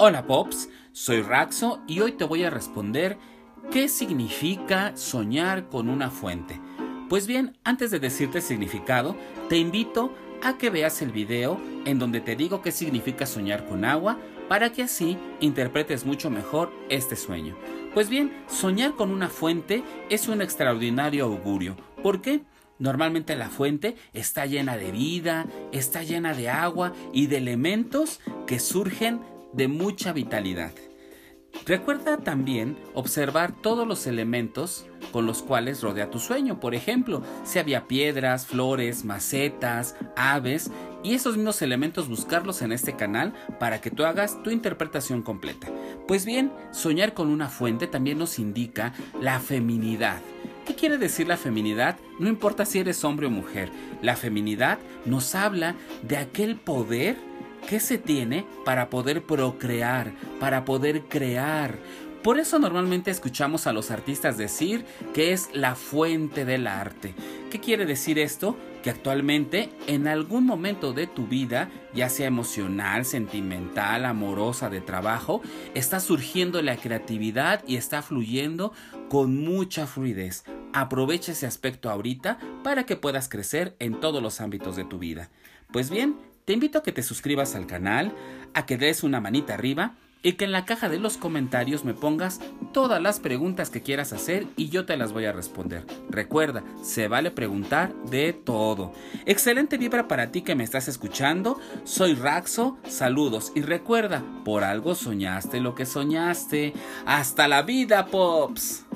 Hola Pops, soy Raxo y hoy te voy a responder ¿qué significa soñar con una fuente? Pues bien, antes de decirte el significado, te invito a que veas el video en donde te digo qué significa soñar con agua para que así interpretes mucho mejor este sueño. Pues bien, soñar con una fuente es un extraordinario augurio. ¿Por qué? Normalmente la fuente está llena de vida, está llena de agua y de elementos que surgen de mucha vitalidad. Recuerda también observar todos los elementos con los cuales rodea tu sueño. Por ejemplo, si había piedras, flores, macetas, aves y esos mismos elementos buscarlos en este canal para que tú hagas tu interpretación completa. Pues bien, soñar con una fuente también nos indica la feminidad. ¿Qué quiere decir la feminidad? No importa si eres hombre o mujer. La feminidad nos habla de aquel poder ¿Qué se tiene para poder procrear, para poder crear? Por eso normalmente escuchamos a los artistas decir que es la fuente del arte. ¿Qué quiere decir esto? Que actualmente en algún momento de tu vida, ya sea emocional, sentimental, amorosa, de trabajo, está surgiendo la creatividad y está fluyendo con mucha fluidez. Aprovecha ese aspecto ahorita para que puedas crecer en todos los ámbitos de tu vida. Pues bien, te invito a que te suscribas al canal, a que des una manita arriba y que en la caja de los comentarios me pongas todas las preguntas que quieras hacer y yo te las voy a responder. Recuerda, se vale preguntar de todo. Excelente vibra para ti que me estás escuchando. Soy Raxo, saludos y recuerda, por algo soñaste lo que soñaste. Hasta la vida, Pops.